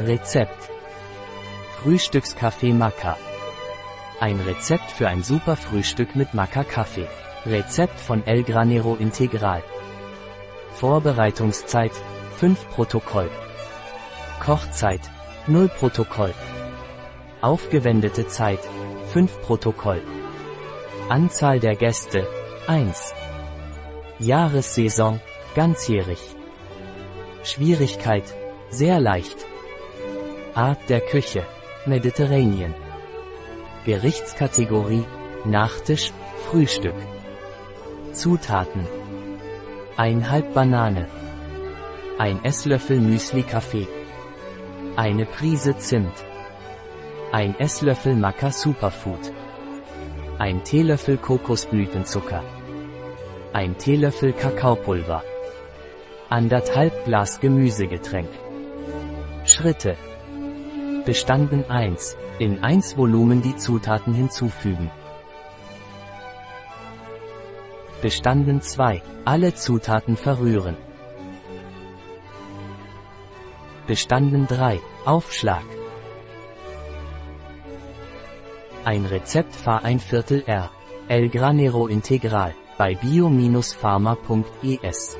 Rezept. Frühstückskaffee Maca. Ein Rezept für ein super Frühstück mit Maca-Kaffee. Rezept von El Granero Integral. Vorbereitungszeit 5 Protokoll. Kochzeit 0 Protokoll. Aufgewendete Zeit 5 Protokoll. Anzahl der Gäste 1. Jahressaison ganzjährig. Schwierigkeit sehr leicht. Art der Küche Mediterranean. Gerichtskategorie Nachtisch, Frühstück. Zutaten. Ein Halb Banane. Ein Esslöffel Müsli-Kaffee. Eine Prise Zimt. Ein Esslöffel Maca Superfood. Ein Teelöffel Kokosblütenzucker. Ein Teelöffel Kakaopulver. Anderthalb Glas Gemüsegetränk. Schritte. Bestanden 1. In 1 Volumen die Zutaten hinzufügen. Bestanden 2. Alle Zutaten verrühren. Bestanden 3. Aufschlag. Ein Rezept Fahr ein Viertel R. El Granero Integral bei bio-pharma.es